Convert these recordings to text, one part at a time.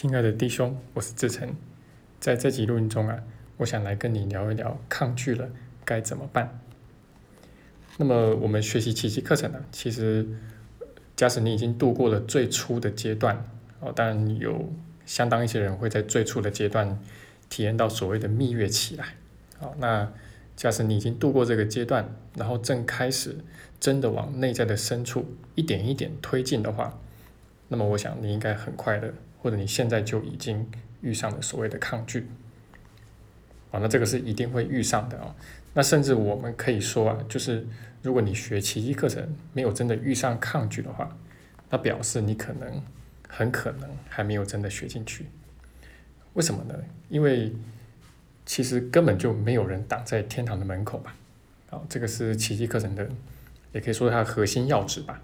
亲爱的弟兄，我是志成，在这集录音中啊，我想来跟你聊一聊抗拒了该怎么办。那么我们学习奇迹课程呢，其实假使你已经度过了最初的阶段哦，当然有相当一些人会在最初的阶段体验到所谓的蜜月期来。好，那假使你已经度过这个阶段，然后正开始真的往内在的深处一点一点推进的话，那么我想你应该很快乐。或者你现在就已经遇上了所谓的抗拒，啊，那这个是一定会遇上的啊。那甚至我们可以说啊，就是如果你学奇迹课程没有真的遇上抗拒的话，那表示你可能很可能还没有真的学进去。为什么呢？因为其实根本就没有人挡在天堂的门口吧。啊，这个是奇迹课程的，也可以说它核心要旨吧。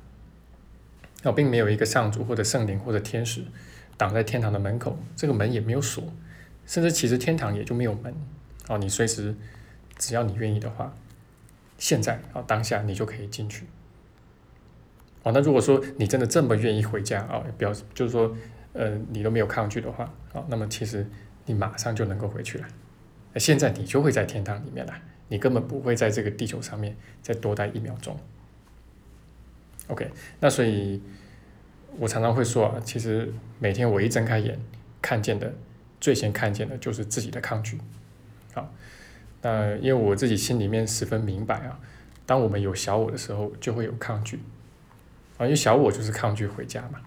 啊，并没有一个上主或者圣灵或者天使。挡在天堂的门口，这个门也没有锁，甚至其实天堂也就没有门哦。你随时只要你愿意的话，现在啊当下你就可以进去。哦，那如果说你真的这么愿意回家啊，表示就是说呃你都没有抗拒的话啊，那么其实你马上就能够回去了。那现在你就会在天堂里面了，你根本不会在这个地球上面再多待一秒钟。OK，那所以。我常常会说啊，其实每天我一睁开眼，看见的最先看见的就是自己的抗拒。好，那因为我自己心里面十分明白啊，当我们有小我的时候，就会有抗拒。啊，因为小我就是抗拒回家嘛。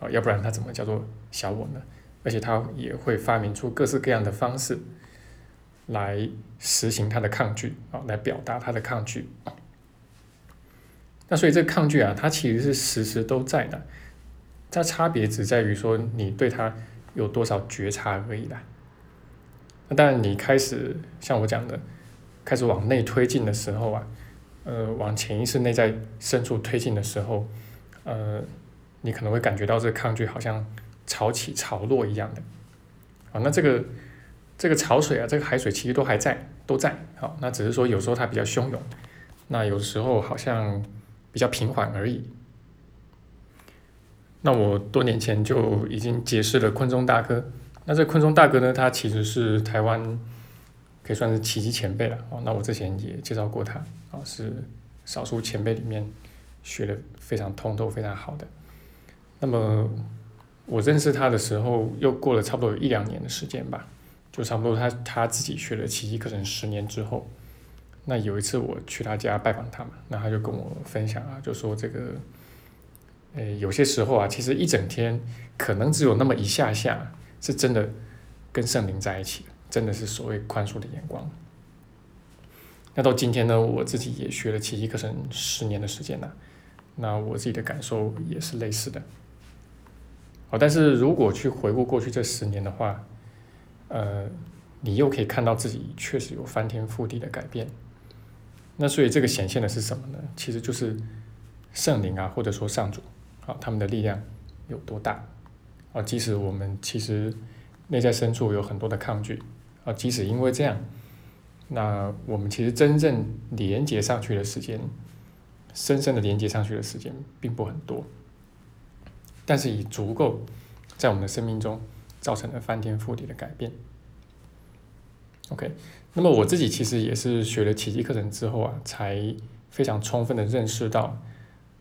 啊，要不然他怎么叫做小我呢？而且他也会发明出各式各样的方式，来实行他的抗拒啊，来表达他的抗拒。那所以这个抗拒啊，它其实是时时都在的。它差别只在于说你对它有多少觉察而已啦。那当然，你开始像我讲的，开始往内推进的时候啊，呃，往潜意识内在深处推进的时候，呃，你可能会感觉到这个抗拒好像潮起潮落一样的。啊，那这个这个潮水啊，这个海水其实都还在，都在。好，那只是说有时候它比较汹涌，那有时候好像比较平缓而已。那我多年前就已经解释了昆中大哥。那这昆中大哥呢，他其实是台湾可以算是奇迹前辈了哦。那我之前也介绍过他啊，是少数前辈里面学的非常通透、非常好的。那么我认识他的时候，又过了差不多有一两年的时间吧，就差不多他他自己学了奇迹课程十年之后，那有一次我去他家拜访他嘛，那他就跟我分享啊，就说这个。诶，有些时候啊，其实一整天可能只有那么一下下，是真的跟圣灵在一起真的是所谓宽恕的眼光。那到今天呢，我自己也学了奇迹课程十年的时间了，那我自己的感受也是类似的。好，但是如果去回顾过去这十年的话，呃，你又可以看到自己确实有翻天覆地的改变。那所以这个显现的是什么呢？其实就是圣灵啊，或者说上主。他们的力量有多大？啊，即使我们其实内在深处有很多的抗拒，啊，即使因为这样，那我们其实真正连接上去的时间，深深的连接上去的时间并不很多，但是已足够在我们的生命中造成了翻天覆地的改变。OK，那么我自己其实也是学了奇迹课程之后啊，才非常充分的认识到。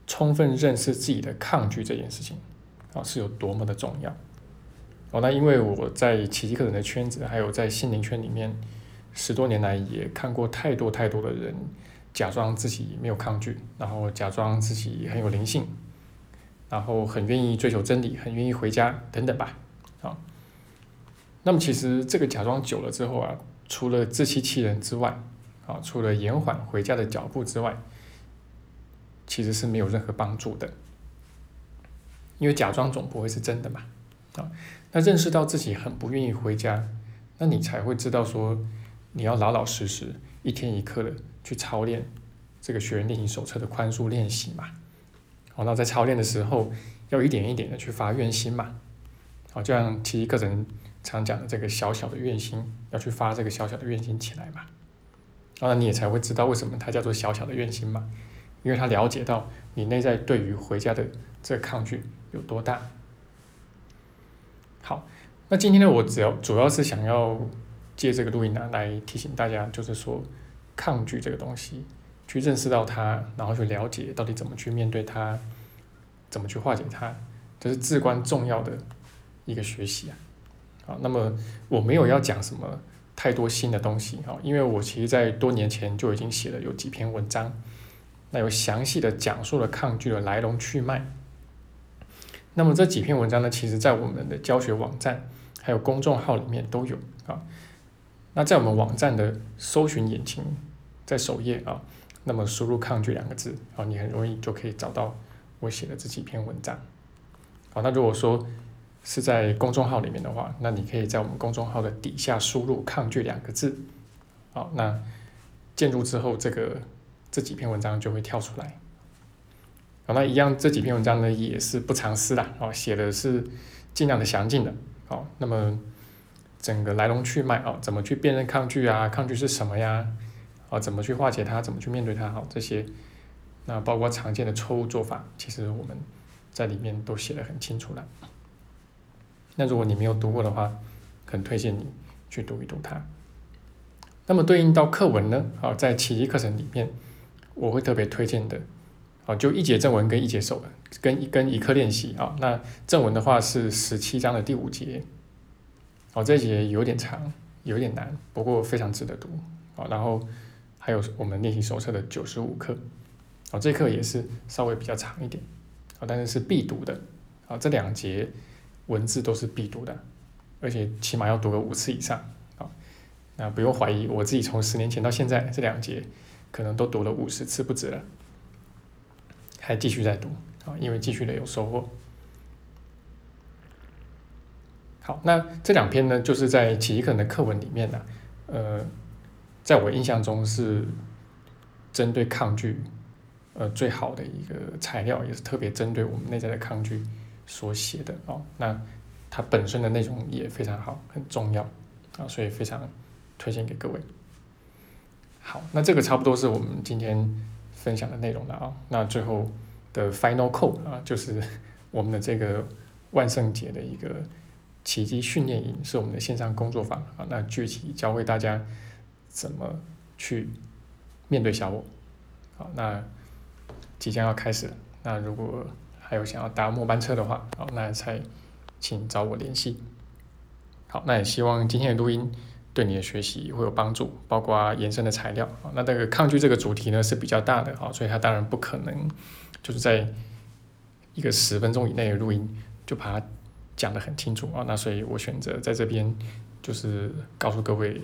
充分认识自己的抗拒这件事情，啊，是有多么的重要。哦，那因为我在奇迹课程的圈子，还有在心灵圈里面，十多年来也看过太多太多的人假装自己没有抗拒，然后假装自己很有灵性，然后很愿意追求真理，很愿意回家等等吧。啊，那么其实这个假装久了之后啊，除了自欺欺人之外，啊，除了延缓回家的脚步之外，其实是没有任何帮助的，因为假装总不会是真的嘛，啊，那认识到自己很不愿意回家，那你才会知道说，你要老老实实一天一刻的去操练这个学员练习手册的宽恕练习嘛，好，那在操练的时候要一点一点的去发愿心嘛，好，就像其实个人常讲的这个小小的愿心，要去发这个小小的愿心起来嘛，当然你也才会知道为什么它叫做小小的愿心嘛。因为他了解到你内在对于回家的这个抗拒有多大。好，那今天呢，我只要主要是想要借这个录音呢来提醒大家，就是说抗拒这个东西，去认识到它，然后去了解到底怎么去面对它，怎么去化解它，这是至关重要的一个学习啊。好，那么我没有要讲什么太多新的东西啊，因为我其实在多年前就已经写了有几篇文章，那有详细的讲述了抗拒的来龙去脉。那么这几篇文章呢，其实在我们的教学网站还有公众号里面都有啊。那在我们网站的搜寻引擎，在首页啊，那么输入“抗拒”两个字啊，你很容易就可以找到我写的这几篇文章。好，那如果说是在公众号里面的话，那你可以在我们公众号的底下输入“抗拒”两个字，好，那进入之后，这个这几篇文章就会跳出来。好，那一样这几篇文章呢也是不藏私啦，哦，写的是尽量的详尽的，好，那么整个来龙去脉哦，怎么去辨认抗拒啊？抗拒是什么呀？哦，怎么去化解它？怎么去面对它？好，这些，那包括常见的错误做法，其实我们在里面都写的很清楚了。那如果你没有读过的话，很推荐你去读一读它。那么对应到课文呢？好，在奇迹课程里面，我会特别推荐的，好，就一节正文跟一节手跟一跟一课练习啊。那正文的话是十七章的第五节，哦，这节有点长，有点难，不过非常值得读。好，然后还有我们练习手册的九十五课，哦，这课也是稍微比较长一点，啊，但是是必读的。啊，这两节。文字都是必读的，而且起码要读个五次以上啊！那不用怀疑，我自己从十年前到现在这两节，可能都读了五十次不止了，还继续在读啊，因为继续的有收获。好，那这两篇呢，就是在奇异课的课文里面呢，呃，在我印象中是针对抗拒呃最好的一个材料，也是特别针对我们内在的抗拒。所写的哦，那它本身的内容也非常好，很重要啊，所以非常推荐给各位。好，那这个差不多是我们今天分享的内容了啊。那最后的 final call 啊，就是 我们的这个万圣节的一个奇迹训练营，是我们的线上工作坊啊。那具体教会大家怎么去面对小我。好，那即将要开始了。那如果还有想要搭末班车的话，好，那才请找我联系。好，那也希望今天的录音对你的学习会有帮助，包括延伸的材料。啊，那这个抗拒这个主题呢是比较大的，啊，所以它当然不可能就是在一个十分钟以内的录音就把它讲得很清楚啊。那所以我选择在这边就是告诉各位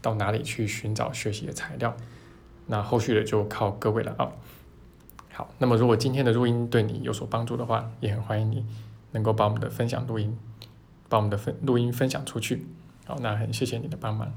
到哪里去寻找学习的材料，那后续的就靠各位了啊。好，那么如果今天的录音对你有所帮助的话，也很欢迎你能够把我们的分享录音，把我们的分录音分享出去。好，那很谢谢你的帮忙。